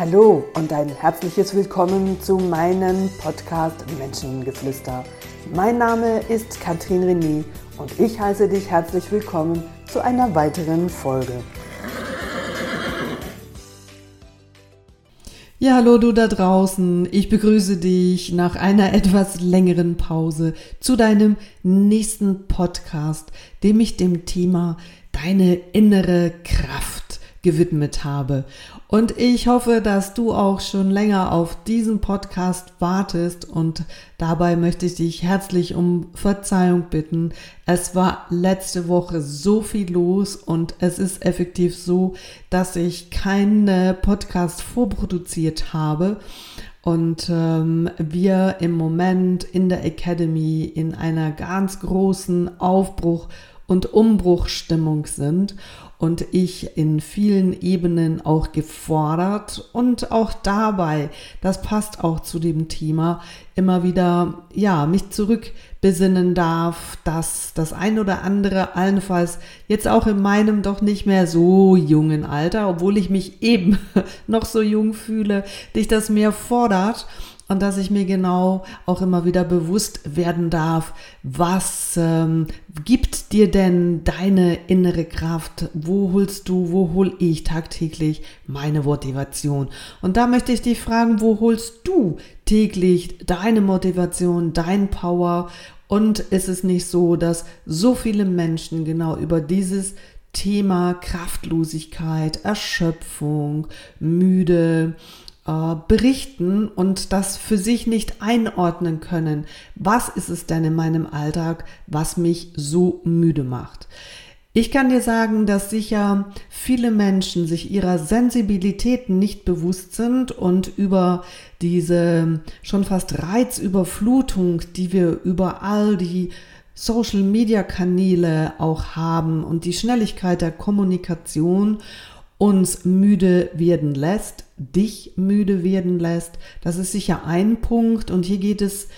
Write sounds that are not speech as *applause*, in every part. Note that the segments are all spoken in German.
Hallo und ein herzliches Willkommen zu meinem Podcast Menschengeflüster. Mein Name ist Katrin René und ich heiße dich herzlich willkommen zu einer weiteren Folge. Ja, hallo du da draußen. Ich begrüße dich nach einer *laughs* etwas längeren Pause zu deinem nächsten Podcast, dem ich dem Thema deine innere Kraft gewidmet habe. Und ich hoffe, dass du auch schon länger auf diesen Podcast wartest und dabei möchte ich dich herzlich um Verzeihung bitten. Es war letzte Woche so viel los und es ist effektiv so, dass ich keine Podcast vorproduziert habe und ähm, wir im Moment in der Academy in einer ganz großen Aufbruch und Umbruchstimmung sind und ich in vielen Ebenen auch gefordert und auch dabei, das passt auch zu dem Thema, immer wieder, ja, mich zurückbesinnen darf, dass das ein oder andere allenfalls jetzt auch in meinem doch nicht mehr so jungen Alter, obwohl ich mich eben *laughs* noch so jung fühle, dich das mehr fordert und dass ich mir genau auch immer wieder bewusst werden darf, was ähm, gibt dir denn deine innere Kraft? Wo holst du, wo hol ich tagtäglich meine Motivation? Und da möchte ich dich fragen, wo holst du täglich deine Motivation, dein Power? Und ist es nicht so, dass so viele Menschen genau über dieses Thema Kraftlosigkeit, Erschöpfung, müde, äh, berichten und das für sich nicht einordnen können. Was ist es denn in meinem Alltag, was mich so müde macht? Ich kann dir sagen, dass sicher viele Menschen sich ihrer Sensibilitäten nicht bewusst sind und über diese schon fast Reizüberflutung, die wir über all die Social Media Kanäle auch haben und die Schnelligkeit der Kommunikation uns müde werden lässt, dich müde werden lässt. Das ist sicher ein Punkt und hier geht es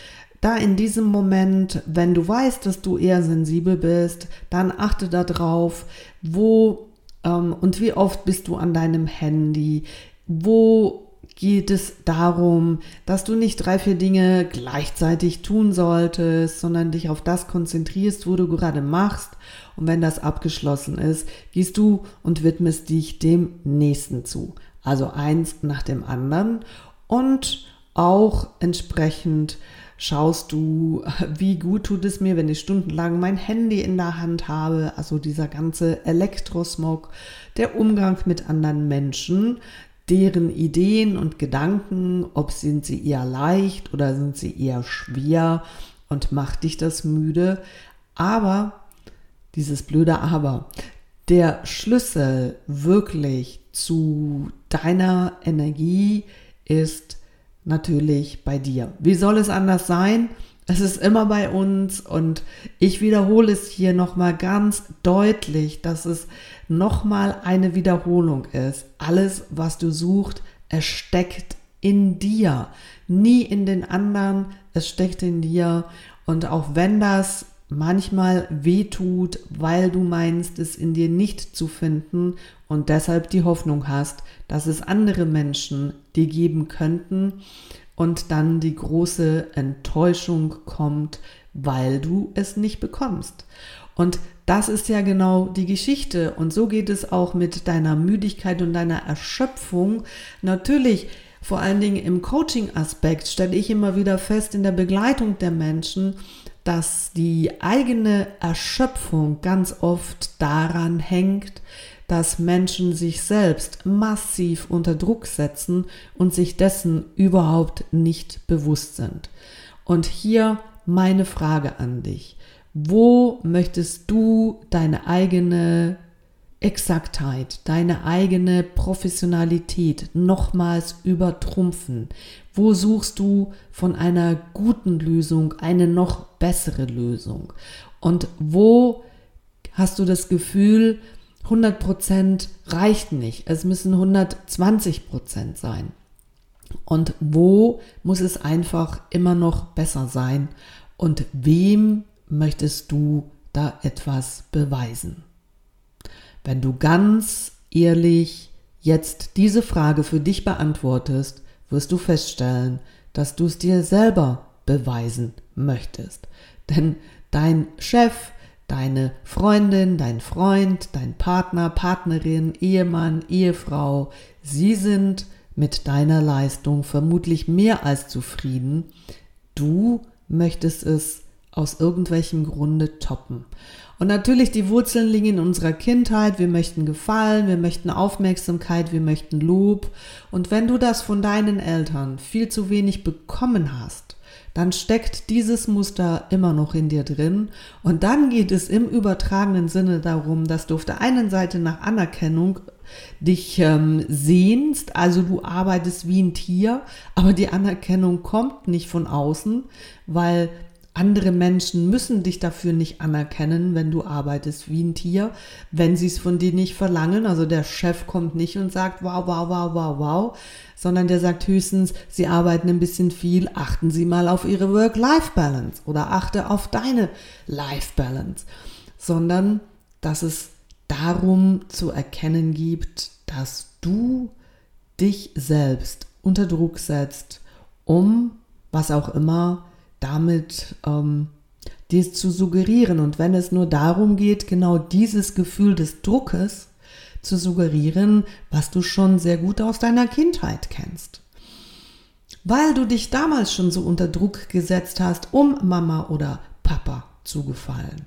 da in diesem Moment, wenn du weißt, dass du eher sensibel bist, dann achte darauf, wo ähm, und wie oft bist du an deinem Handy, wo geht es darum, dass du nicht drei, vier Dinge gleichzeitig tun solltest, sondern dich auf das konzentrierst, wo du gerade machst. Und wenn das abgeschlossen ist, gehst du und widmest dich dem nächsten zu. Also eins nach dem anderen. Und auch entsprechend schaust du, *laughs* wie gut tut es mir, wenn ich stundenlang mein Handy in der Hand habe, also dieser ganze Elektrosmog, der Umgang mit anderen Menschen, deren Ideen und Gedanken, ob sind sie eher leicht oder sind sie eher schwer und macht dich das müde. Aber, dieses blöde Aber, der Schlüssel wirklich zu deiner Energie ist natürlich bei dir. Wie soll es anders sein? Es ist immer bei uns und ich wiederhole es hier nochmal ganz deutlich, dass es nochmal eine Wiederholung ist. Alles, was du suchst, es steckt in dir, nie in den anderen, es steckt in dir. Und auch wenn das manchmal wehtut, weil du meinst, es in dir nicht zu finden und deshalb die Hoffnung hast, dass es andere Menschen dir geben könnten und dann die große Enttäuschung kommt, weil du es nicht bekommst. Und das ist ja genau die Geschichte. Und so geht es auch mit deiner Müdigkeit und deiner Erschöpfung. Natürlich, vor allen Dingen im Coaching-Aspekt, stelle ich immer wieder fest in der Begleitung der Menschen, dass die eigene Erschöpfung ganz oft daran hängt, dass Menschen sich selbst massiv unter Druck setzen und sich dessen überhaupt nicht bewusst sind. Und hier meine Frage an dich. Wo möchtest du deine eigene Exaktheit, deine eigene Professionalität nochmals übertrumpfen? Wo suchst du von einer guten Lösung eine noch bessere Lösung? Und wo hast du das Gefühl, 100% reicht nicht, es müssen 120% sein? Und wo muss es einfach immer noch besser sein? Und wem möchtest du da etwas beweisen? Wenn du ganz ehrlich jetzt diese Frage für dich beantwortest, wirst du feststellen, dass du es dir selber beweisen möchtest. Denn dein Chef, deine Freundin, dein Freund, dein Partner, Partnerin, Ehemann, Ehefrau, sie sind mit deiner Leistung vermutlich mehr als zufrieden. Du möchtest es aus irgendwelchem Grunde toppen. Und natürlich, die Wurzeln liegen in unserer Kindheit. Wir möchten Gefallen, wir möchten Aufmerksamkeit, wir möchten Lob. Und wenn du das von deinen Eltern viel zu wenig bekommen hast, dann steckt dieses Muster immer noch in dir drin. Und dann geht es im übertragenen Sinne darum, dass du auf der einen Seite nach Anerkennung dich ähm, sehnst, also du arbeitest wie ein Tier, aber die Anerkennung kommt nicht von außen, weil andere Menschen müssen dich dafür nicht anerkennen, wenn du arbeitest wie ein Tier, wenn sie es von dir nicht verlangen. Also der Chef kommt nicht und sagt, wow, wow, wow, wow, wow, sondern der sagt höchstens, sie arbeiten ein bisschen viel, achten Sie mal auf Ihre Work-Life-Balance oder achte auf deine Life-Balance, sondern dass es darum zu erkennen gibt, dass du dich selbst unter Druck setzt, um was auch immer damit ähm, dies zu suggerieren. Und wenn es nur darum geht, genau dieses Gefühl des Druckes zu suggerieren, was du schon sehr gut aus deiner Kindheit kennst. Weil du dich damals schon so unter Druck gesetzt hast, um Mama oder Papa zu gefallen.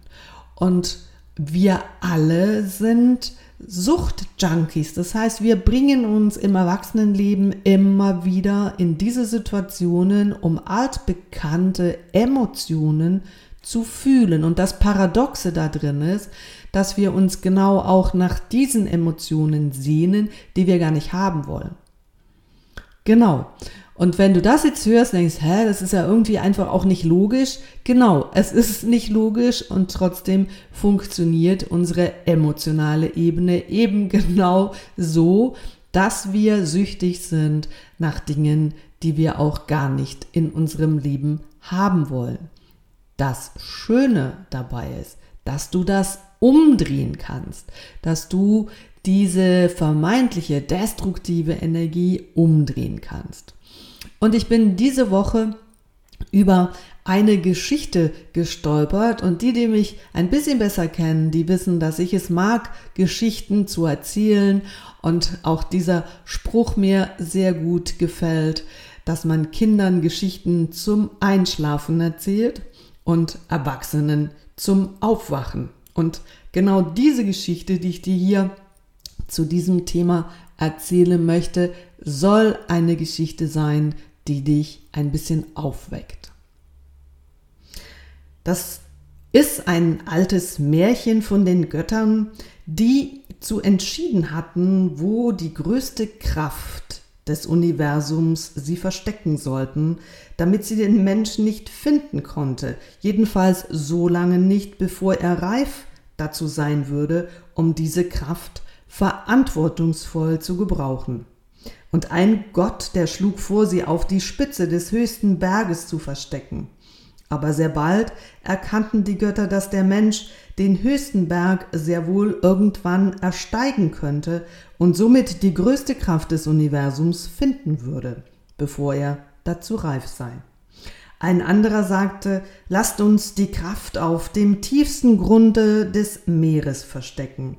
Und wir alle sind Suchtjunkies. Das heißt, wir bringen uns im Erwachsenenleben immer wieder in diese Situationen, um altbekannte Emotionen zu fühlen. Und das Paradoxe da drin ist, dass wir uns genau auch nach diesen Emotionen sehnen, die wir gar nicht haben wollen. Genau. Und wenn du das jetzt hörst, denkst, hä, das ist ja irgendwie einfach auch nicht logisch. Genau, es ist nicht logisch und trotzdem funktioniert unsere emotionale Ebene eben *laughs* genau so, dass wir süchtig sind nach Dingen, die wir auch gar nicht in unserem Leben haben wollen. Das Schöne dabei ist, dass du das umdrehen kannst, dass du diese vermeintliche destruktive Energie umdrehen kannst. Und ich bin diese Woche über eine Geschichte gestolpert und die, die mich ein bisschen besser kennen, die wissen, dass ich es mag, Geschichten zu erzählen und auch dieser Spruch mir sehr gut gefällt, dass man Kindern Geschichten zum Einschlafen erzählt und Erwachsenen zum Aufwachen. Und genau diese Geschichte, die ich dir hier zu diesem Thema erzählen möchte, soll eine Geschichte sein, die dich ein bisschen aufweckt. Das ist ein altes Märchen von den Göttern, die zu entschieden hatten, wo die größte Kraft des Universums sie verstecken sollten, damit sie den Menschen nicht finden konnte, jedenfalls so lange nicht, bevor er reif dazu sein würde, um diese Kraft verantwortungsvoll zu gebrauchen. Und ein Gott, der schlug vor, sie auf die Spitze des höchsten Berges zu verstecken. Aber sehr bald erkannten die Götter, dass der Mensch den höchsten Berg sehr wohl irgendwann ersteigen könnte und somit die größte Kraft des Universums finden würde, bevor er dazu reif sei. Ein anderer sagte, lasst uns die Kraft auf dem tiefsten Grunde des Meeres verstecken.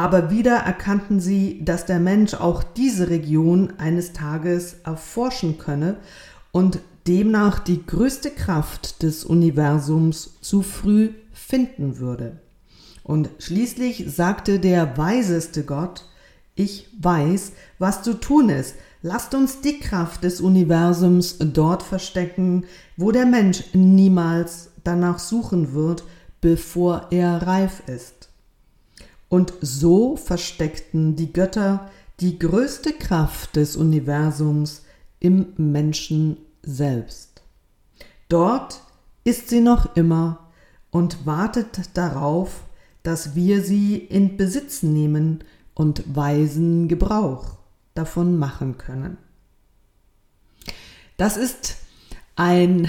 Aber wieder erkannten sie, dass der Mensch auch diese Region eines Tages erforschen könne und demnach die größte Kraft des Universums zu früh finden würde. Und schließlich sagte der weiseste Gott, ich weiß, was zu tun ist. Lasst uns die Kraft des Universums dort verstecken, wo der Mensch niemals danach suchen wird, bevor er reif ist. Und so versteckten die Götter die größte Kraft des Universums im Menschen selbst. Dort ist sie noch immer und wartet darauf, dass wir sie in Besitz nehmen und weisen Gebrauch davon machen können. Das ist eine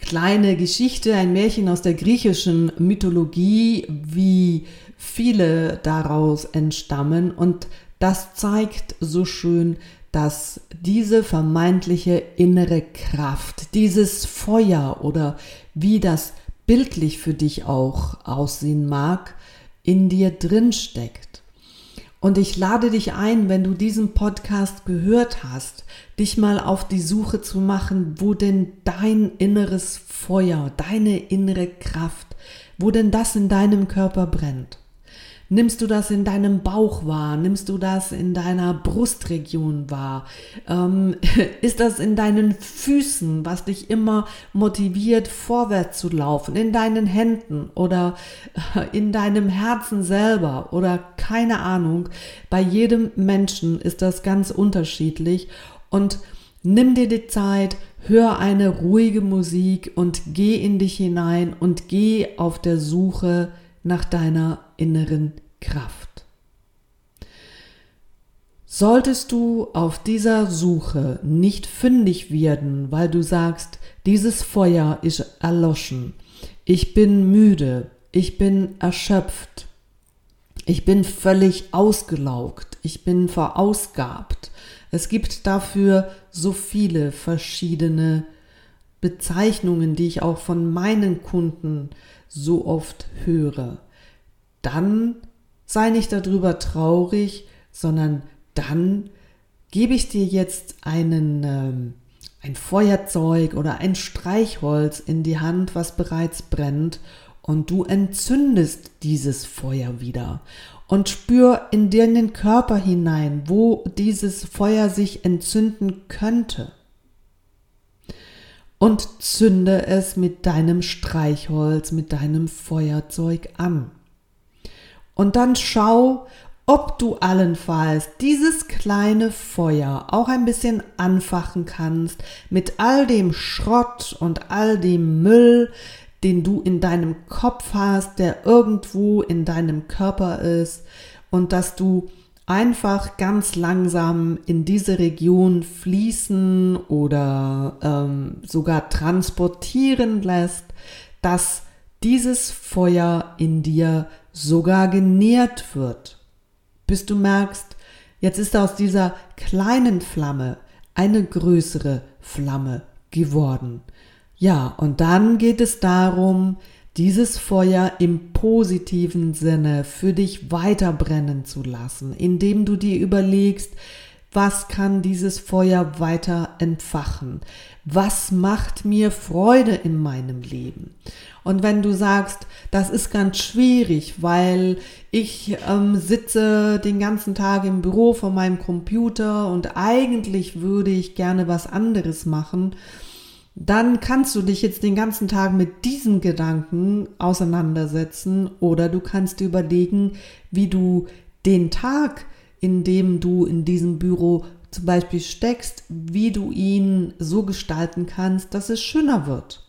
kleine Geschichte, ein Märchen aus der griechischen Mythologie, wie viele daraus entstammen und das zeigt so schön, dass diese vermeintliche innere Kraft, dieses Feuer oder wie das bildlich für dich auch aussehen mag, in dir drin steckt. Und ich lade dich ein, wenn du diesen Podcast gehört hast, dich mal auf die Suche zu machen, wo denn dein inneres Feuer, deine innere Kraft, wo denn das in deinem Körper brennt. Nimmst du das in deinem Bauch wahr? Nimmst du das in deiner Brustregion wahr? Ähm, *laughs* ist das in deinen Füßen, was dich immer motiviert, vorwärts zu laufen? In deinen Händen oder *laughs* in deinem Herzen selber oder keine Ahnung. Bei jedem Menschen ist das ganz unterschiedlich und Nimm dir die Zeit, hör eine ruhige Musik und geh in dich hinein und geh auf der Suche nach deiner inneren Kraft. Solltest du auf dieser Suche nicht fündig werden, weil du sagst, dieses Feuer ist erloschen, ich bin müde, ich bin erschöpft, ich bin völlig ausgelaugt, ich bin verausgabt. Es gibt dafür so viele verschiedene Bezeichnungen, die ich auch von meinen Kunden so oft höre dann sei nicht darüber traurig, sondern dann gebe ich dir jetzt einen, ähm, ein Feuerzeug oder ein Streichholz in die Hand, was bereits brennt, und du entzündest dieses Feuer wieder und spür in dir in den Körper hinein, wo dieses Feuer sich entzünden könnte. Und zünde es mit deinem Streichholz, mit deinem Feuerzeug an. Und dann schau, ob du allenfalls dieses kleine Feuer auch ein bisschen anfachen kannst mit all dem Schrott und all dem Müll, den du in deinem Kopf hast, der irgendwo in deinem Körper ist und dass du einfach ganz langsam in diese Region fließen oder ähm, sogar transportieren lässt, dass dieses Feuer in dir sogar genährt wird, bis du merkst, jetzt ist aus dieser kleinen Flamme eine größere Flamme geworden. Ja, und dann geht es darum, dieses Feuer im positiven Sinne für dich weiter brennen zu lassen, indem du dir überlegst, was kann dieses Feuer weiter entfachen? Was macht mir Freude in meinem Leben? Und wenn du sagst, das ist ganz schwierig, weil ich ähm, sitze den ganzen Tag im Büro vor meinem Computer und eigentlich würde ich gerne was anderes machen, dann kannst du dich jetzt den ganzen Tag mit diesen Gedanken auseinandersetzen oder du kannst dir überlegen, wie du den Tag in dem du in diesem Büro zum Beispiel steckst, wie du ihn so gestalten kannst, dass es schöner wird.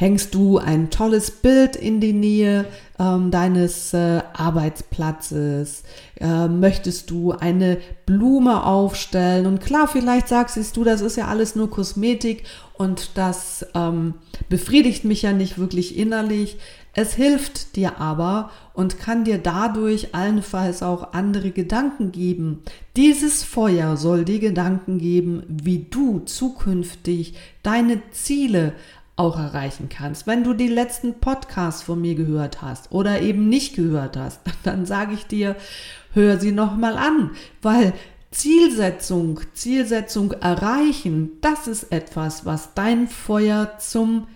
Hängst du ein tolles Bild in die Nähe ähm, deines äh, Arbeitsplatzes? Äh, möchtest du eine Blume aufstellen? Und klar, vielleicht sagst du, das ist ja alles nur Kosmetik und das ähm, befriedigt mich ja nicht wirklich innerlich. Es hilft dir aber und kann dir dadurch allenfalls auch andere Gedanken geben. Dieses Feuer soll dir Gedanken geben, wie du zukünftig deine Ziele auch erreichen kannst. Wenn du die letzten Podcasts von mir gehört hast oder eben nicht gehört hast, *laughs* dann sage ich dir, hör sie nochmal an, weil Zielsetzung, Zielsetzung erreichen, das ist etwas, was dein Feuer zum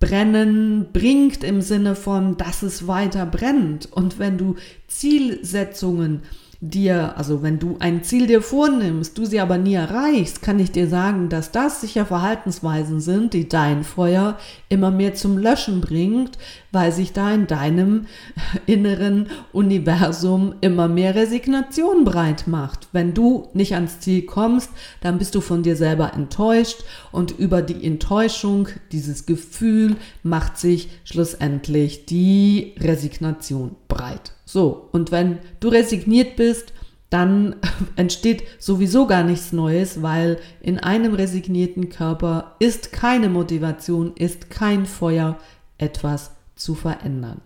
Brennen bringt im Sinne von, dass es weiter brennt. Und wenn du Zielsetzungen dir, also wenn du ein Ziel dir vornimmst, du sie aber nie erreichst, kann ich dir sagen, dass das sicher Verhaltensweisen sind, die dein Feuer immer mehr zum Löschen bringt, weil sich da in deinem *laughs* inneren Universum immer mehr Resignation breit macht. Wenn du nicht ans Ziel kommst, dann bist du von dir selber enttäuscht und über die Enttäuschung, dieses Gefühl, macht sich schlussendlich die Resignation breit. So, und wenn du resigniert bist, dann *laughs* entsteht sowieso gar nichts Neues, weil in einem resignierten Körper ist keine Motivation, ist kein Feuer, etwas zu verändern.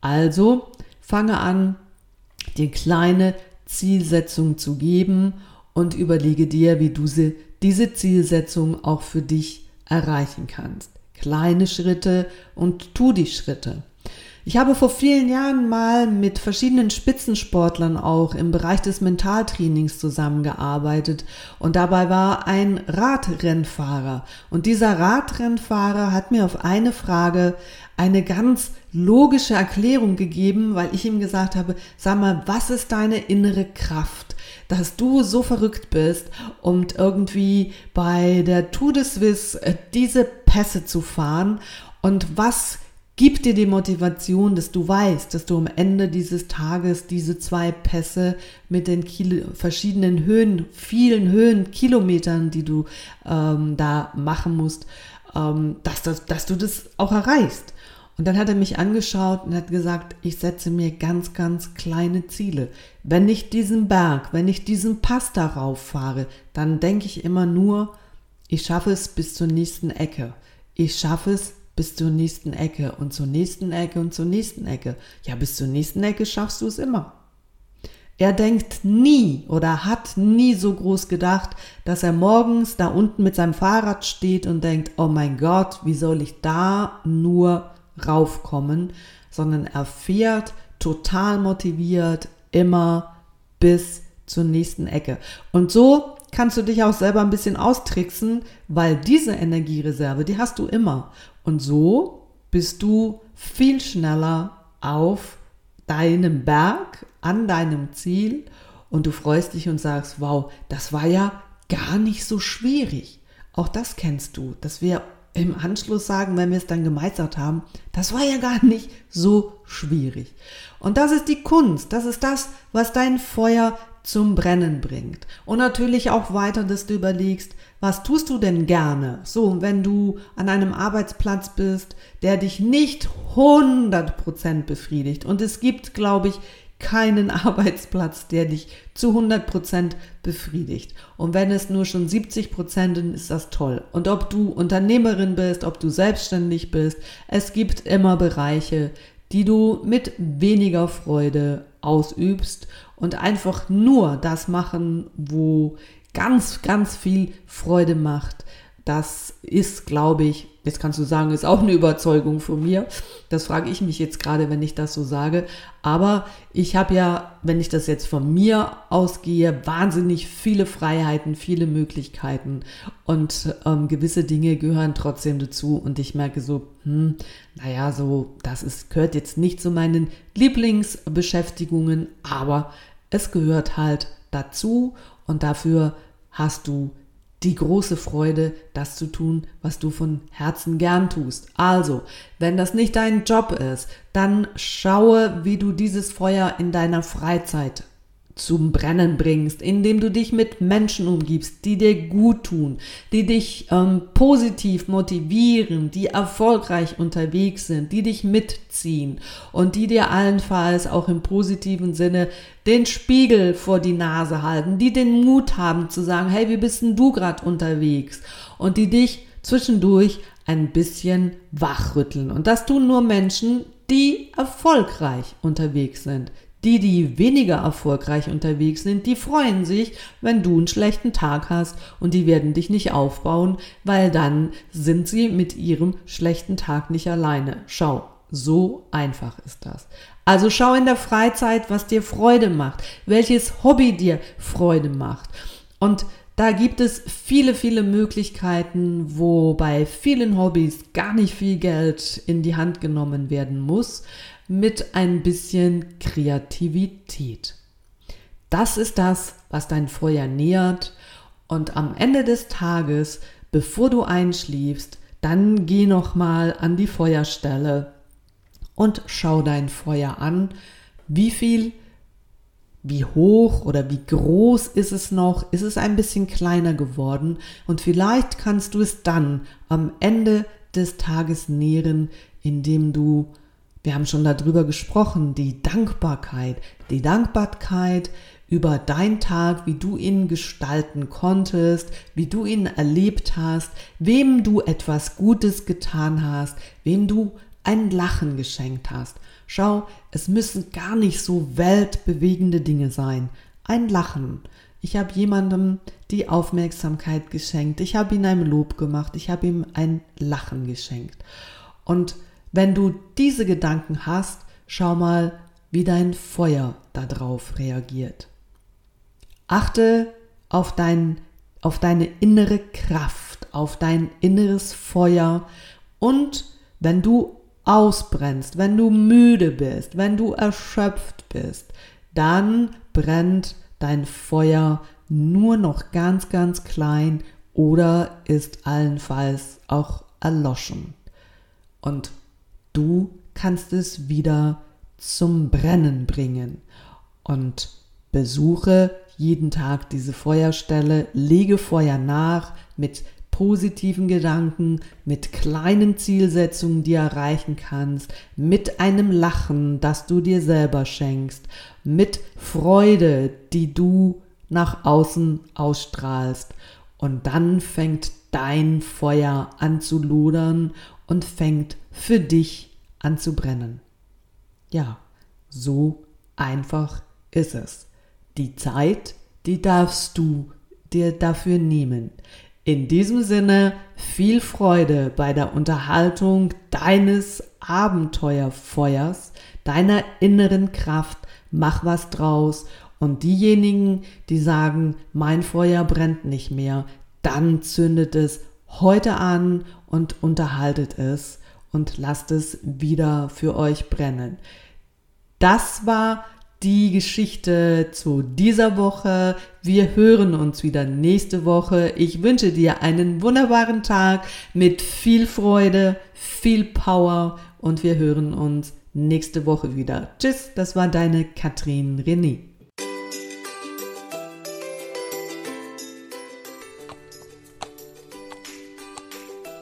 Also fange an, dir kleine Zielsetzung zu geben und überlege dir, wie du sie, diese Zielsetzung auch für dich erreichen kannst. Kleine Schritte und tu die Schritte. Ich habe vor vielen Jahren mal mit verschiedenen Spitzensportlern auch im Bereich des Mentaltrainings zusammengearbeitet und dabei war ein Radrennfahrer und dieser Radrennfahrer hat mir auf eine Frage eine ganz logische Erklärung gegeben, weil ich ihm gesagt habe, sag mal, was ist deine innere Kraft? dass du so verrückt bist, um irgendwie bei der Tour de Suisse äh, diese Pässe zu fahren und was Gib dir die Motivation, dass du weißt, dass du am Ende dieses Tages diese zwei Pässe mit den Kilo, verschiedenen Höhen, vielen Höhen, Kilometern, die du ähm, da machen musst, ähm, dass, das, dass du das auch erreichst. Und dann hat er mich angeschaut und hat gesagt, ich setze mir ganz, ganz kleine Ziele. Wenn ich diesen Berg, wenn ich diesen Pass darauf fahre, dann denke ich immer nur, ich schaffe es bis zur nächsten Ecke. Ich schaffe es bis zur nächsten Ecke und zur nächsten Ecke und zur nächsten Ecke. Ja, bis zur nächsten Ecke schaffst du es immer. Er denkt nie oder hat nie so groß gedacht, dass er morgens da unten mit seinem Fahrrad steht und denkt, oh mein Gott, wie soll ich da nur raufkommen, sondern er fährt total motiviert immer bis zur nächsten Ecke. Und so kannst du dich auch selber ein bisschen austricksen, weil diese Energiereserve, die hast du immer. Und so bist du viel schneller auf deinem Berg, an deinem Ziel und du freust dich und sagst, wow, das war ja gar nicht so schwierig. Auch das kennst du, dass wir im Anschluss sagen, wenn wir es dann gemeistert haben, das war ja gar nicht so schwierig. Und das ist die Kunst, das ist das, was dein Feuer zum Brennen bringt. Und natürlich auch weiter, dass du überlegst, was tust du denn gerne? So, wenn du an einem Arbeitsplatz bist, der dich nicht 100% befriedigt. Und es gibt, glaube ich, keinen *laughs* Arbeitsplatz, der dich zu 100% befriedigt. Und wenn es nur schon 70% sind, ist das toll. Und ob du Unternehmerin bist, ob du selbstständig bist, es gibt immer Bereiche, die du mit weniger Freude ausübst und einfach nur das machen, wo ganz, ganz viel Freude macht. Das ist, glaube ich, jetzt kannst du sagen, ist auch eine Überzeugung von mir. Das frage ich mich jetzt gerade, wenn ich das so sage. Aber ich habe ja, wenn ich das jetzt von mir ausgehe, wahnsinnig viele Freiheiten, viele Möglichkeiten und ähm, gewisse Dinge gehören trotzdem dazu. Und ich merke so, hm, naja, so, das ist, gehört jetzt nicht zu meinen Lieblingsbeschäftigungen, aber es gehört halt dazu und dafür hast du die große Freude, das zu tun, was du von Herzen gern tust. Also, wenn das nicht dein Job ist, dann schaue, wie du dieses Feuer in deiner Freizeit zum Brennen bringst, indem du dich mit Menschen umgibst, die dir gut tun, die dich ähm, positiv motivieren, die erfolgreich unterwegs sind, die dich mitziehen und die dir allenfalls auch im positiven Sinne den Spiegel vor die Nase halten, die den Mut haben zu sagen, hey, wie bist denn du gerade unterwegs? Und die dich zwischendurch ein bisschen wachrütteln. Und das tun nur Menschen, die erfolgreich unterwegs sind, die, die weniger erfolgreich unterwegs sind, die freuen sich, wenn du einen schlechten Tag hast und die werden dich nicht aufbauen, weil dann sind sie mit ihrem schlechten Tag nicht alleine. Schau, so einfach ist das. Also schau in der Freizeit, was dir Freude macht, welches Hobby dir Freude macht. Und da gibt es viele, viele Möglichkeiten, wo bei vielen Hobbys gar nicht viel Geld in die Hand genommen werden muss, mit ein bisschen Kreativität. Das ist das, was dein Feuer nährt und am Ende des Tages, bevor du einschläfst, dann geh noch mal an die Feuerstelle und schau dein Feuer an, wie viel wie hoch oder wie groß ist es noch? Ist es ein bisschen kleiner geworden? Und vielleicht kannst du es dann am Ende des Tages nähren, indem du wir haben schon darüber gesprochen, die Dankbarkeit, die Dankbarkeit über deinen Tag, wie du ihn gestalten konntest, wie du ihn erlebt hast, wem du etwas Gutes getan hast, wem du ein Lachen geschenkt hast. Schau, es müssen gar nicht so weltbewegende Dinge sein, ein Lachen. Ich habe jemandem die Aufmerksamkeit geschenkt. Ich habe ihm ein Lob gemacht. Ich habe ihm ein Lachen geschenkt. Und wenn du diese Gedanken hast, schau mal, wie dein Feuer darauf reagiert. Achte auf, dein, auf deine innere Kraft, auf dein inneres Feuer und wenn du ausbrennst, wenn du müde bist, wenn du erschöpft bist, dann brennt dein Feuer nur noch ganz, ganz klein oder ist allenfalls auch erloschen. Und du kannst es wieder zum Brennen bringen. Und besuche jeden Tag diese Feuerstelle, lege Feuer nach mit positiven Gedanken, mit kleinen Zielsetzungen, die erreichen kannst, mit einem Lachen, das du dir selber schenkst, mit Freude, die du nach außen ausstrahlst. Und dann fängt dein Feuer an zu lodern und fängt für dich an zu brennen. Ja, so einfach ist es. Die Zeit, die darfst du dir dafür nehmen. In diesem Sinne viel Freude bei der Unterhaltung deines Abenteuerfeuers, deiner inneren Kraft. Mach was draus. Und diejenigen, die sagen, mein Feuer brennt nicht mehr, dann zündet es heute an und unterhaltet es und lasst es wieder für euch brennen. Das war die Geschichte zu dieser Woche. Wir hören uns wieder nächste Woche. Ich wünsche dir einen wunderbaren Tag mit viel Freude, viel Power und wir hören uns nächste Woche wieder. Tschüss, das war deine Katrin René.